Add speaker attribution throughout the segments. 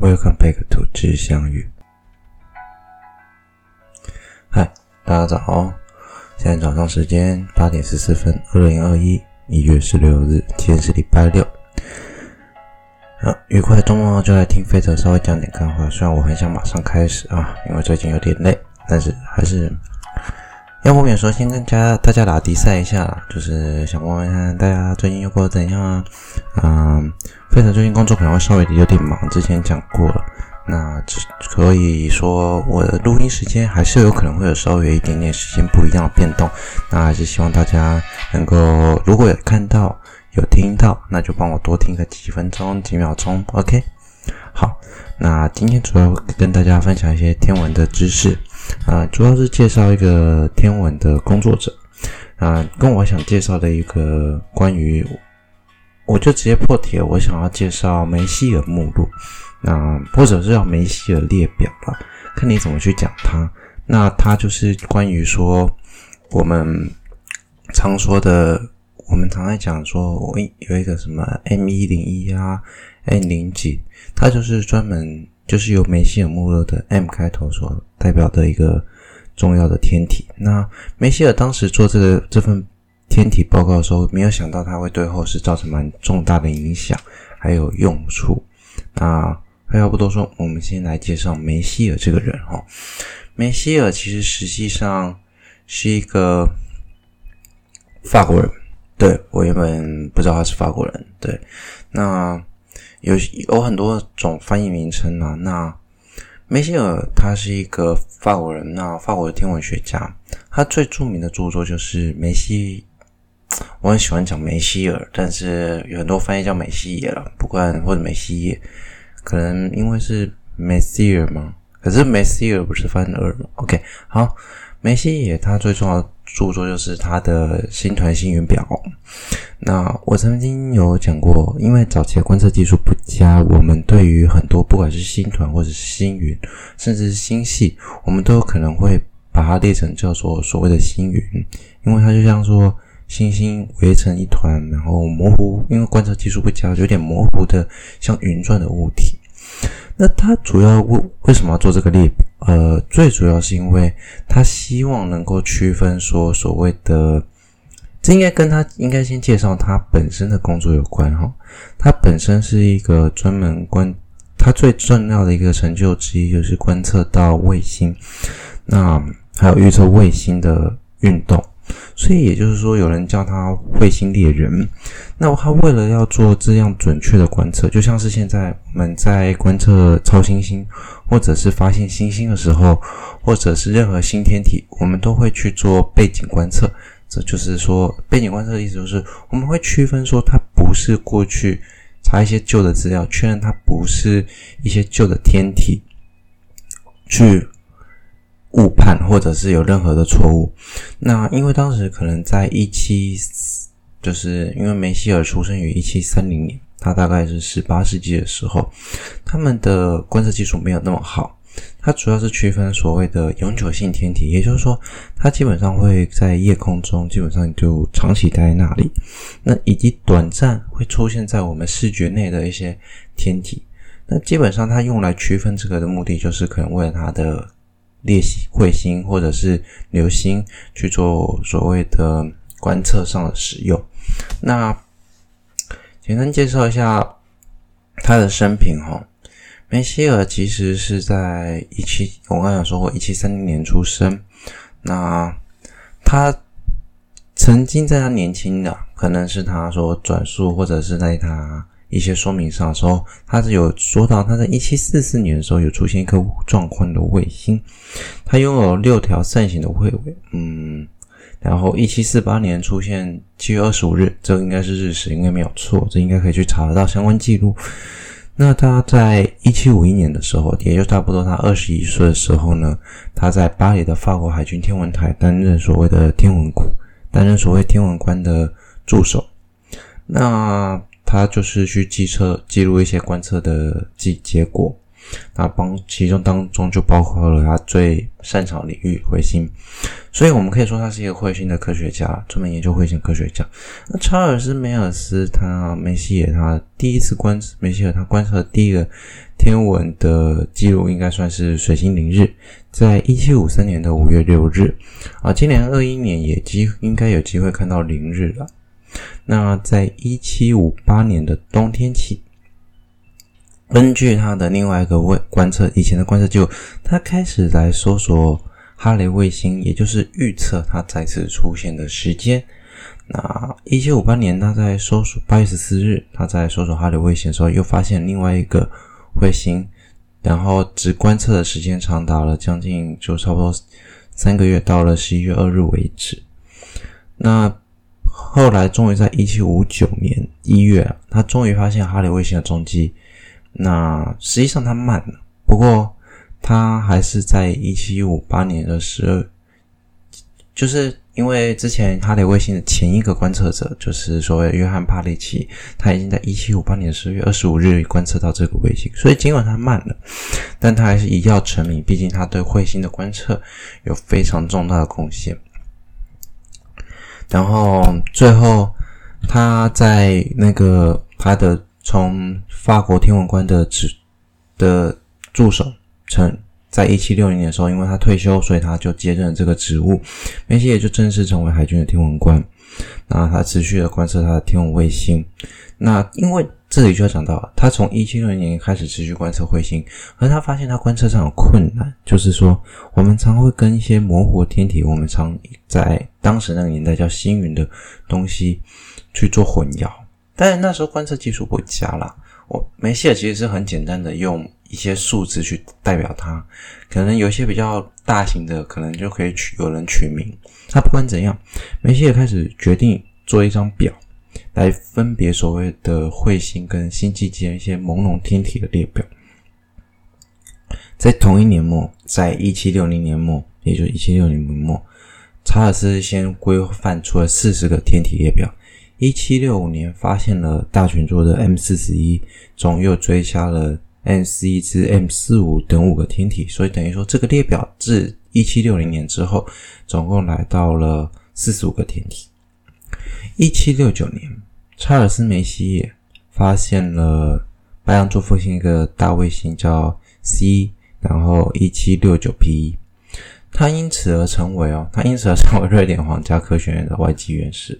Speaker 1: Welcome back to 知相遇。嗨，大家早！现在早上时间八点十四分，二零二一一月十六日，今天是礼拜六。啊，愉快的周末就来听飞车稍微讲点干话。虽然我很想马上开始啊，因为最近有点累，但是还是要不免说先跟家大家打比赛一下，就是想问问看大家最近又过得怎样啊？嗯。非常最近工作可能会稍微有点忙，之前讲过了。那只可以说我的录音时间还是有可能会有稍微有一点点时间不一样的变动。那还是希望大家能够，如果有看到有听到，那就帮我多听个几分钟几秒钟。OK，好。那今天主要跟大家分享一些天文的知识啊，主要是介绍一个天文的工作者啊，跟我想介绍的一个关于。我就直接破题了，我想要介绍梅西尔目录，那或者是叫梅西尔列表吧，看你怎么去讲它。那它就是关于说我们常说的，我们常在讲说，我有一个什么 M 一零一啊，M 零几，它就是专门就是由梅西尔目录的 M 开头所代表的一个重要的天体。那梅西尔当时做这个这份。天体报告的时候，没有想到它会对后世造成蛮重大的影响，还有用处。那废话不多说，我们先来介绍梅西尔这个人哈。梅西尔其实实际上是一个法国人，对，我原本不知道他是法国人。对，那有有很多种翻译名称啊。那梅西尔他是一个法国人，那法国的天文学家，他最著名的著作就是梅西。我很喜欢讲梅西尔，但是有很多翻译叫梅西耶了，不管或者梅西耶，可能因为是梅西尔嘛，可是梅西尔不是翻尔吗？OK，好，梅西耶他最重要著作就是他的星团星云表。那我曾经有讲过，因为早期的观测技术不佳，我们对于很多不管是星团或者是星云，甚至是星系，我们都有可能会把它列成叫做所谓的星云，因为它就像说。星星围成一团，然后模糊，因为观测技术不佳，有点模糊的像云状的物体。那它主要为为什么要做这个列表？呃，最主要是因为他希望能够区分说所谓的，这应该跟他应该先介绍他本身的工作有关哈。他本身是一个专门观，他最重要的一个成就之一就是观测到卫星，那还有预测卫星的运动。所以也就是说，有人叫他彗星猎人。那他为了要做这样准确的观测，就像是现在我们在观测超新星，或者是发现新星的时候，或者是任何新天体，我们都会去做背景观测。这就是说，背景观测的意思就是，我们会区分说，它不是过去查一些旧的资料，确认它不是一些旧的天体去。误判，或者是有任何的错误。那因为当时可能在一七，就是因为梅西尔出生于一七三零年，他大概是十八世纪的时候，他们的观测技术没有那么好。它主要是区分所谓的永久性天体，也就是说，它基本上会在夜空中，基本上就长期待在那里。那以及短暂会出现在我们视觉内的一些天体。那基本上它用来区分这个的目的，就是可能为了它的。猎星、彗星或者是流星去做所谓的观测上的使用。那简单介绍一下他的生平哈。梅西尔其实是在一七，我刚才说过一七三零年出生。那他曾经在他年轻的，可能是他说转述或者是在他。一些说明上说，他是有说到他在一七四四年的时候有出现一颗壮观的卫星，他拥有六条扇形的彗尾，嗯，然后一七四八年出现七月二十五日，这应该是日食，应该没有错，这应该可以去查得到相关记录。那他在一七五一年的时候，也就差不多他二十一岁的时候呢，他在巴黎的法国海军天文台担任所谓的天文官，担任所谓天文官的助手。那他就是去记测记录一些观测的记结果。那帮其中当中就包括了他最擅长领域彗星，所以我们可以说他是一个彗星的科学家，专门研究彗星科学家。那查尔斯梅尔斯他梅西耶他第一次观梅西耶他观测的第一个天文的记录应该算是水星凌日，在一七五三年的五月六日啊，今年二一年也机应该有机会看到凌日了。那在一七五八年的冬天起。根据他的另外一个位观测，以前的观测记录，他开始来搜索哈雷卫星，也就是预测它再次出现的时间。那一七五八年，他在搜索八月十四日，他在搜索哈雷卫星的时候，又发现另外一个卫星，然后只观测的时间长达了将近就差不多三个月，到了十一月二日为止。那后来终于在一七五九年一月，他终于发现哈雷卫星的踪迹。那实际上他慢了，不过他还是在一七五八年的十二，就是因为之前哈雷卫星的前一个观测者，就是所谓约翰帕利奇，他已经在一七五八年十月二十五日观测到这个卫星，所以尽管他慢了，但他还是一跃成名，毕竟他对彗星的观测有非常重大的贡献。然后最后他在那个他的。从法国天文官的职的助手，成在一七六零年的时候，因为他退休，所以他就接任这个职务。梅西也就正式成为海军的天文官。那他持续的观测他的天文卫星。那因为这里就要讲到，他从一七六零年开始持续观测彗星，而他发现他观测上有困难，就是说我们常会跟一些模糊天体，我们常在当时那个年代叫星云的东西去做混淆。但是那时候观测技术不佳啦，我梅西尔其实是很简单的用一些数字去代表它，可能有一些比较大型的，可能就可以取有人取名。那不管怎样，梅西也开始决定做一张表来分别所谓的彗星跟星际间一些朦胧天体的列表。在同一年末，在一七六零年末，也就是一七六零年末，查尔斯先规范出了四十个天体列表。一七六五年发现了大群座的 M 四十一，总又追加了 M 四一至 M 四五等五个天体，所以等于说这个列表自一七六零年之后，总共来到了四十五个天体。一七六九年，查尔斯梅西耶发现了白羊座附近一个大卫星叫 C，然后一七六九 P，他因此而成为哦，他因此而成为瑞典皇家科学院的外籍院士。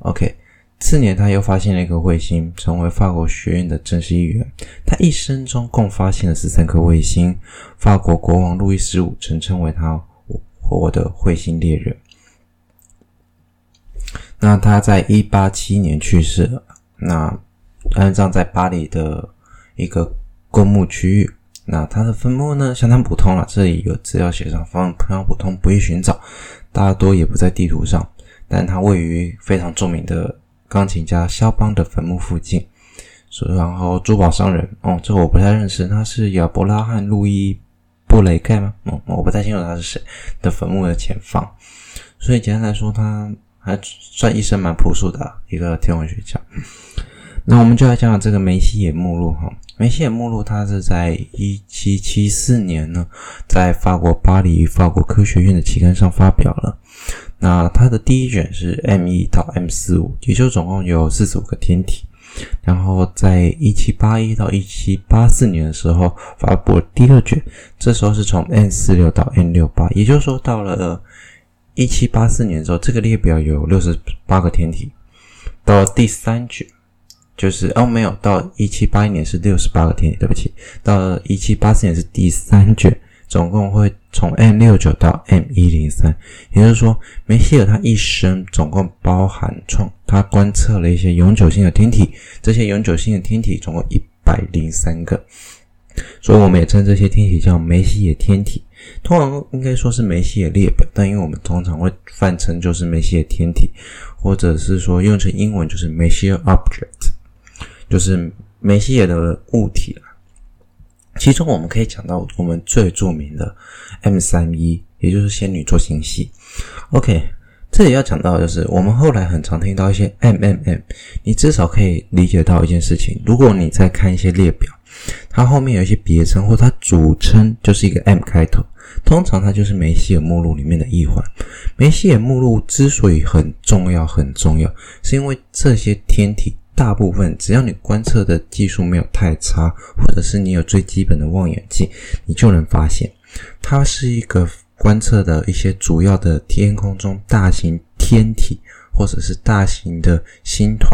Speaker 1: OK。次年，他又发现了一颗彗星，成为法国学院的正式一员。他一生中共发现了十三颗彗星。法国国王路易十五曾称为他“活的彗星猎人”。那他在一八七年去世了，那安葬在巴黎的一个公墓区域。那他的坟墓呢，相当普通了，这里有资料写上，非常普通，不易寻找，大多也不在地图上，但它位于非常著名的。钢琴家肖邦的坟墓附近，所以然后珠宝商人哦，这个我不太认识，他是亚伯拉罕·路易·布雷盖吗？哦，我不太清楚他是谁的坟墓的前方。所以简单来说，他还算一生蛮朴素的一个天文学家。那我们就来讲讲这个梅西耶目录哈。梅西耶目录，它是在一七七四年呢，在法国巴黎法国科学院的期刊上发表了。那它的第一卷是 M 一到 M 四五，也就总共有四十五个天体。然后在一七八一到一七八四年的时候发布了第二卷，这时候是从 M 四六到 M 六八，也就是说到了一七八四年的时候，这个列表有六十八个天体。到第三卷，就是哦没有，到一七八一年是六十八个天体，对不起，到了一七八四年是第三卷。总共会从 M 六九到 M 一零三，也就是说，梅西尔他一生总共包含创他观测了一些永久性的天体，这些永久性的天体总共一百零三个，所以我们也称这些天体叫梅西尔天体。通常应该说是梅西尔列表，但因为我们通常会泛称就是梅西尔天体，或者是说用成英文就是 Messier Object，就是梅西尔的物体了。其中我们可以讲到我们最著名的 M 三一，也就是仙女座星系。OK，这里要讲到的就是我们后来很常听到一些 M M M，你至少可以理解到一件事情：如果你在看一些列表，它后面有一些别称，或它主称就是一个 M 开头。通常它就是梅西尔目录里面的一环。梅西尔目录之所以很重要，很重要，是因为这些天体大部分只要你观测的技术没有太差，或者是你有最基本的望远镜，你就能发现它是一个观测的一些主要的天空中大型天体，或者是大型的星团，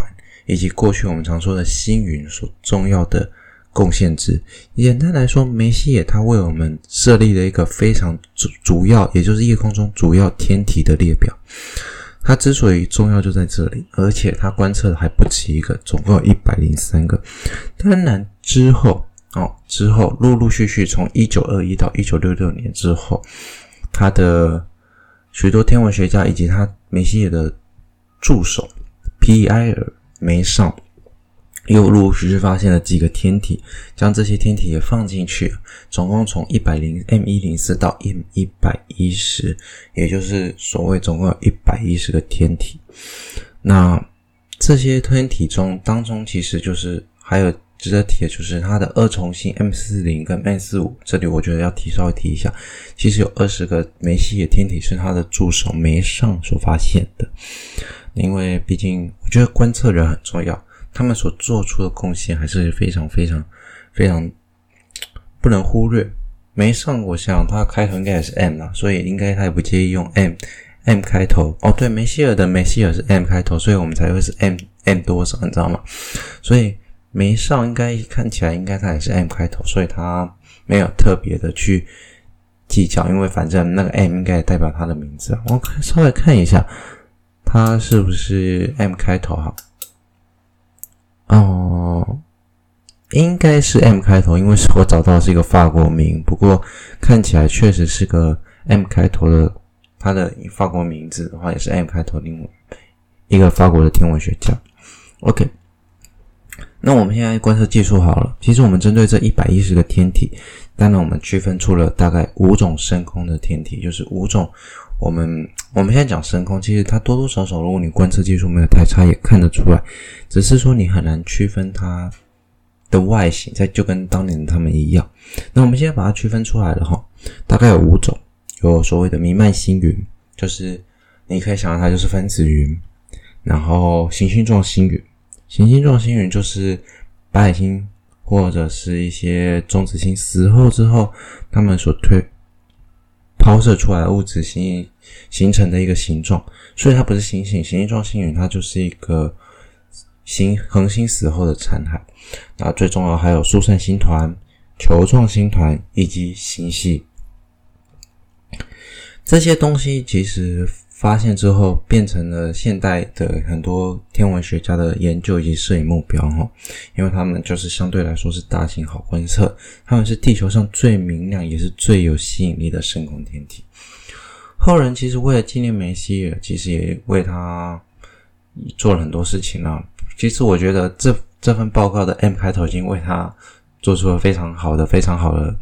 Speaker 1: 以及过去我们常说的星云所重要的。贡献值，简单来说，梅西尔他为我们设立了一个非常主主要，也就是夜空中主要天体的列表。它之所以重要就在这里，而且它观测的还不止一个，总共有一百零三个。当然之后哦，之后陆陆续续从一九二一到一九六六年之后，他的许多天文学家以及他梅西尔的助手皮埃尔梅尚。又陆陆续续发现了几个天体，将这些天体也放进去，总共从一百零 M 一零四到 M 一百一十，也就是所谓总共有一百一十个天体。那这些天体中当中，其实就是还有值得提的，就是它的二重星 M 四零跟 M 四五。这里我觉得要提稍微提一下，其实有二十个梅西尔天体是他的助手梅尚所发现的，因为毕竟我觉得观测人很重要。他们所做出的贡献还是非常非常非常不能忽略。梅上，我想他开头应该也是 M 啦，所以应该他也不介意用 M M 开头。哦，对，梅西尔的梅西尔是 M 开头，所以我们才会是 M M 多少，你知道吗？所以梅上应该看起来应该他也是 M 开头，所以他没有特别的去计较，因为反正那个 M 应该代表他的名字。我稍微看一下，他是不是 M 开头？哈。哦，应该是 M 开头，因为是我找到是一个法国名，不过看起来确实是个 M 开头的，他的法国名字的话也是 M 开头，另外一个法国的天文学家。OK，那我们现在观测技术好了，其实我们针对这一百一十个天体，当然我们区分出了大概五种深空的天体，就是五种。我们我们现在讲深空，其实它多多少少，如果你观测技术没有太差，也看得出来。只是说你很难区分它的外形，在就跟当年的他们一样。那我们现在把它区分出来了哈，大概有五种，有所谓的弥漫星云，就是你可以想到它就是分子云，然后行星状星云，行星状星云就是白矮星或者是一些中子星死后之后，他们所推。抛射出来的物质形形成的一个形状，所以它不是星星，行星状星云，它就是一个星恒星死后的残骸。那最重要还有疏散星团、球状星团以及星系，这些东西其实。发现之后，变成了现代的很多天文学家的研究以及摄影目标哈，因为他们就是相对来说是大型好观测，他们是地球上最明亮也是最有吸引力的深空天体。后人其实为了纪念梅西，其实也为他做了很多事情啊。其实我觉得这这份报告的 M 开头已经为他做出了非常好的、非常好的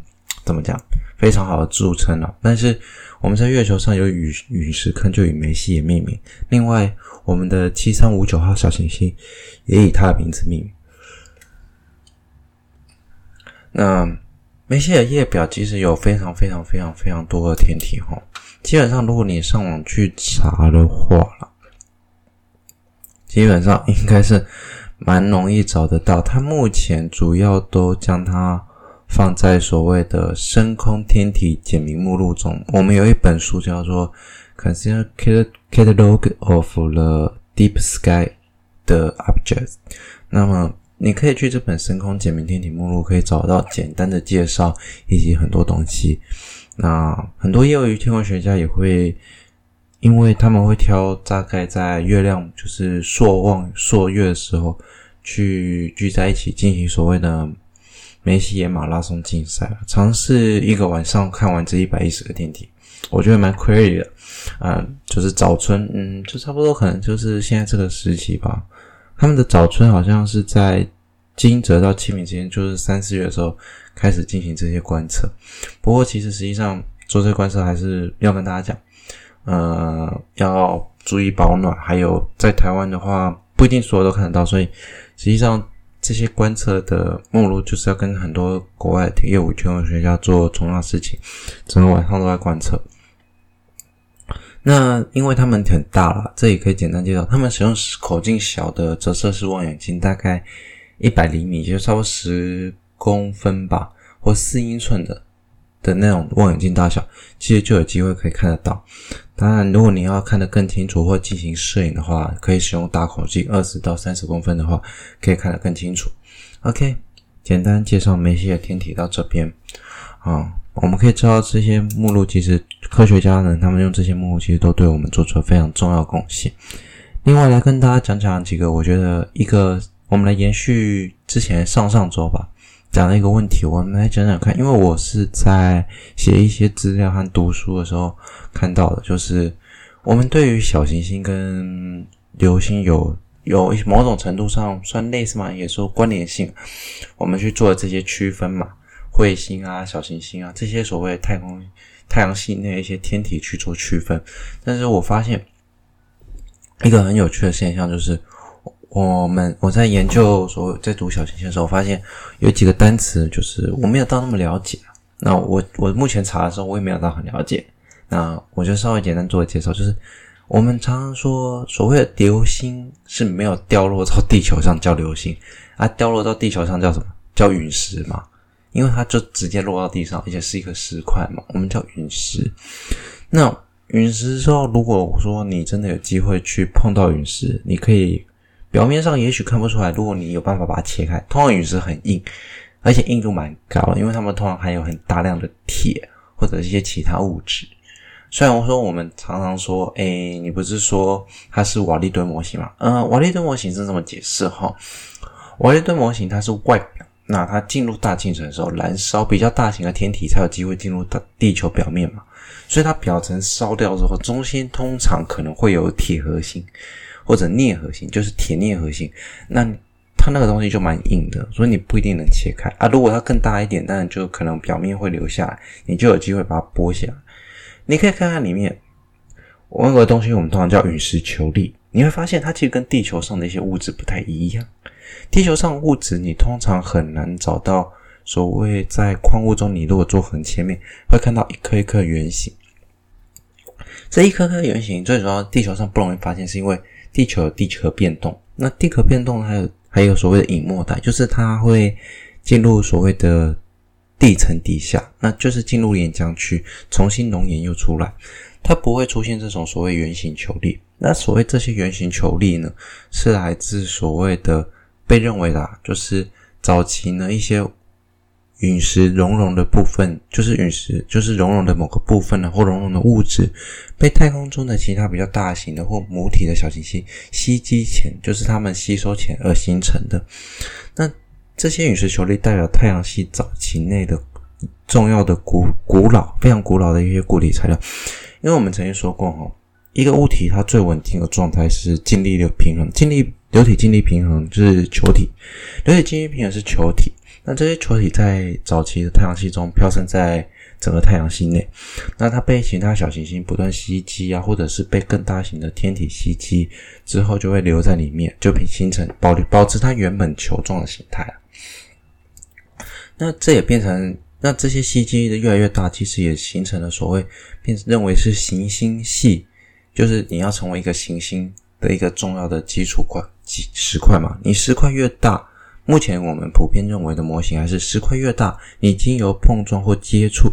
Speaker 1: 怎么讲？非常好的著称了，但是我们在月球上有陨陨石坑，就以梅西尔命名。另外，我们的七三五九号小行星也以他的名字命名。那梅西尔列表其实有非常非常非常非常多的天体哈，基本上如果你上网去查的话了，基本上应该是蛮容易找得到。它目前主要都将它。放在所谓的深空天体简明目录中，我们有一本书叫做《Consider Catalog of the Deep Sky 的 Objects》。那么，你可以去这本深空简明天体目录，可以找到简单的介绍以及很多东西。那很多业余天文学家也会，因为他们会挑大概在月亮就是朔望朔月的时候，去聚在一起进行所谓的。梅西尔马拉松竞赛，尝试一个晚上看完这一百一十个天体，我觉得蛮 crazy 的。嗯，就是早春，嗯，就差不多可能就是现在这个时期吧。他们的早春好像是在惊蛰到清明之间，就是三四月的时候开始进行这些观测。不过，其实实际上做这些观测还是要跟大家讲，呃，要注意保暖。还有在台湾的话，不一定所有都看得到，所以实际上。这些观测的目录就是要跟很多国外的业务天文学家做重要事情，整个晚上都在观测。那因为他们很大了，这里可以简单介绍，他们使用口径小的折射式望远镜，大概一百厘米，就差不多十公分吧，或四英寸的的那种望远镜大小，其实就有机会可以看得到。当然，如果你要看得更清楚或进行摄影的话，可以使用大口径，二十到三十公分的话，可以看得更清楚。OK，简单介绍梅西的天体到这边啊，我们可以知道这些目录其实科学家呢，他们用这些目录其实都对我们做出了非常重要贡献。另外来跟大家讲讲几个，我觉得一个我们来延续之前上上周吧。讲了一个问题，我们来讲讲看。因为我是在写一些资料和读书的时候看到的，就是我们对于小行星跟流星有有某种程度上算类似嘛，也说关联性。我们去做这些区分嘛，彗星啊、小行星啊这些所谓太空太阳系内一些天体去做区分。但是我发现一个很有趣的现象，就是。我们我在研究所在读小行星的时候，发现有几个单词，就是我没有到那么了解。那我我目前查的时候，我也没有到很了解。那我就稍微简单做个介绍，就是我们常常说所谓的流星是没有掉落到地球上叫流星，啊，掉落到地球上叫什么？叫陨石嘛，因为它就直接落到地上，而且是一个石块嘛，我们叫陨石。那陨石之后，如果说你真的有机会去碰到陨石，你可以。表面上也许看不出来，如果你有办法把它切开，通常陨石很硬，而且硬度蛮高，因为它们通常含有很大量的铁或者一些其他物质。虽然我说我们常常说，哎，你不是说它是瓦利敦模型吗？嗯，瓦利敦模型是这么解释哈，瓦利敦模型它是外表，那它进入大气层的时候燃烧，比较大型的天体才有机会进入到地球表面嘛，所以它表层烧掉之后，中心通常可能会有铁核心。或者镍核心，就是铁镍核心，那它那个东西就蛮硬的，所以你不一定能切开啊。如果它更大一点，当然就可能表面会留下来，你就有机会把它剥下来。你可以看看里面，我那个东西我们通常叫陨石球粒，你会发现它其实跟地球上的一些物质不太一样。地球上物质你通常很难找到，所谓在矿物中，你如果做横切面，会看到一颗一颗圆形。这一颗颗圆形最主要，地球上不容易发现，是因为。地球有地壳变动，那地壳变动还有还有所谓的隐没带，就是它会进入所谓的地层底下，那就是进入岩浆区，重新熔岩又出来，它不会出现这种所谓圆形球粒。那所谓这些圆形球粒呢，是来自所谓的被认为的啊，就是早期呢一些。陨石熔融的部分，就是陨石，就是熔融的某个部分呢，或熔融的物质，被太空中的其他比较大型的或母体的小行星吸积前，就是它们吸收前而形成的。那这些陨石球粒代表太阳系早期内的重要的古古老、非常古老的一些固体材料。因为我们曾经说过哈，一个物体它最稳定的状态是静力的平衡，静力流体静力平衡就是球体，流体静力平衡是球体。那这些球体在早期的太阳系中飘散在整个太阳系内，那它被其他小行星不断吸积啊，或者是被更大型的天体吸积之后，就会留在里面，就形成保留保持它原本球状的形态。那这也变成，那这些吸积的越来越大，其实也形成了所谓变认为是行星系，就是你要成为一个行星的一个重要的基础块，基石块嘛，你石块越大。目前我们普遍认为的模型还是石块越大，你经由碰撞或接触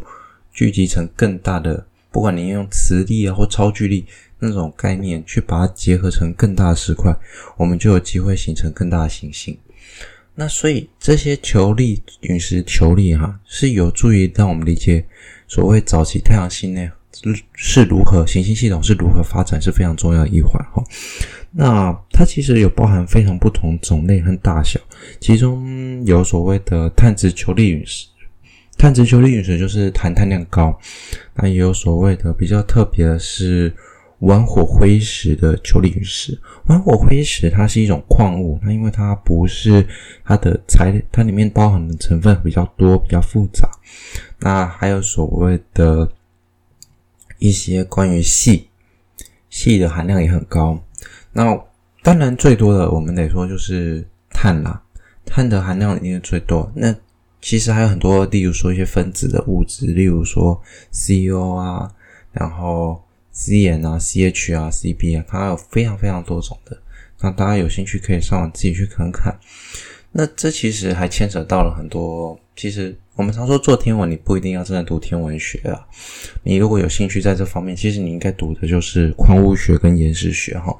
Speaker 1: 聚集成更大的，不管你用磁力啊或超巨力那种概念去把它结合成更大的石块，我们就有机会形成更大的行星。那所以这些球粒、陨石球粒哈，是有助于让我们理解所谓早期太阳系内是如何行星系统是如何发展，是非常重要的一环哈。那它其实有包含非常不同种类和大小，其中有所谓的碳质球粒陨石，碳质球粒陨石就是含碳量高。那也有所谓的比较特别的是玩火灰石的球粒陨石。玩火灰石它是一种矿物，那因为它不是它的材，它里面包含的成分比较多，比较复杂。那还有所谓的一些关于矽，矽的含量也很高。那当然，最多的我们得说就是碳啦。碳的含量一定是最多。那其实还有很多，例如说一些分子的物质，例如说 CO 啊，然后 CN 啊、CH 啊、CB 啊，它有非常非常多种的。那大家有兴趣可以上网自己去看看。那这其实还牵扯到了很多。其实我们常说做天文，你不一定要真的读天文学啊。你如果有兴趣在这方面，其实你应该读的就是矿物学跟岩石学哈。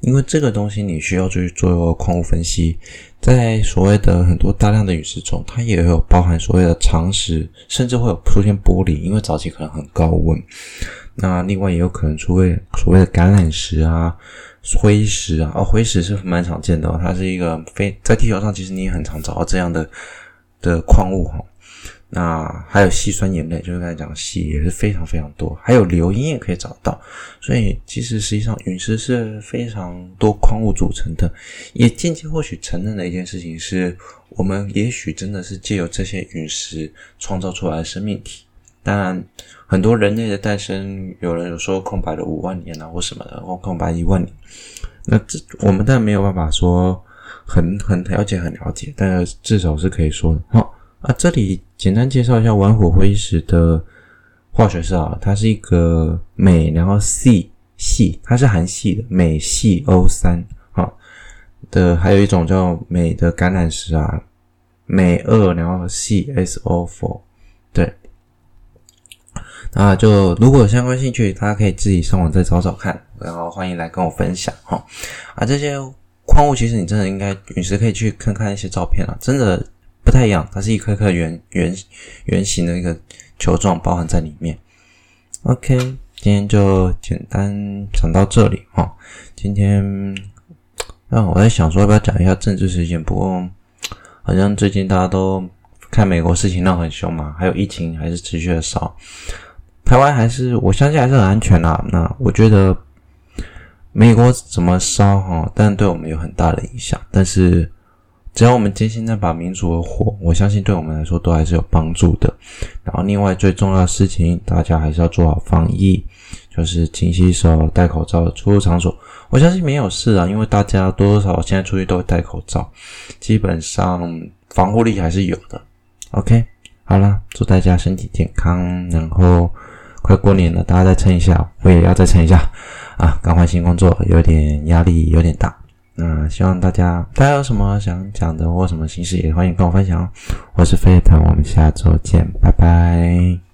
Speaker 1: 因为这个东西你需要去做矿物分析，在所谓的很多大量的陨石中，它也有包含所谓的长石，甚至会有出现玻璃，因为早期可能很高温。那另外也有可能出现所谓的橄榄石啊。灰石啊，哦，灰石是蛮常见的哦，它是一个非在地球上，其实你也很常找到这样的的矿物哈。那还有矽酸盐类，就是刚才讲矽也是非常非常多，还有硫因也可以找到。所以其实实际上陨石是非常多矿物组成的，也间接或许承认的一件事情是，我们也许真的是借由这些陨石创造出来的生命体。当然，很多人类的诞生，有人有说空白了五万年啊，或什么的，或空白一万年。那这我们当然没有办法说很很了解很了解，但至少是可以说的。好啊，这里简单介绍一下玩火灰石的化学式啊，它是一个镁，然后 C 系，它是含系的，镁系 O 三啊的，还有一种叫镁的橄榄石啊，镁二，然后 C S O four，对。啊，就如果有相关兴趣，大家可以自己上网再找找看，然后欢迎来跟我分享哈。啊，这些矿物其实你真的应该陨石可以去看看一些照片啊，真的不太一样，它是一颗颗圆圆圆形的一个球状包含在里面。OK，今天就简单讲到这里哈。今天啊，我在想说要不要讲一下政治事件，不过好像最近大家都看美国事情闹很凶嘛，还有疫情还是持续的烧。台湾还是我相信还是很安全啦。那我觉得美国怎么烧哈，但对我们有很大的影响。但是只要我们坚信那把民主的火，我相信对我们来说都还是有帮助的。然后另外最重要的事情，大家还是要做好防疫，就是勤洗手、戴口罩、出入场所。我相信没有事啊，因为大家多多少少现在出去都会戴口罩，基本上防护力还是有的。OK，好啦，祝大家身体健康，然后。快过年了，大家再撑一下，我也要再撑一下啊！刚换新工作，有点压力，有点大。那希望大家，大家有什么想讲的或什么心事，也欢迎跟我分享哦。我是飞腾，我们下周见，拜拜。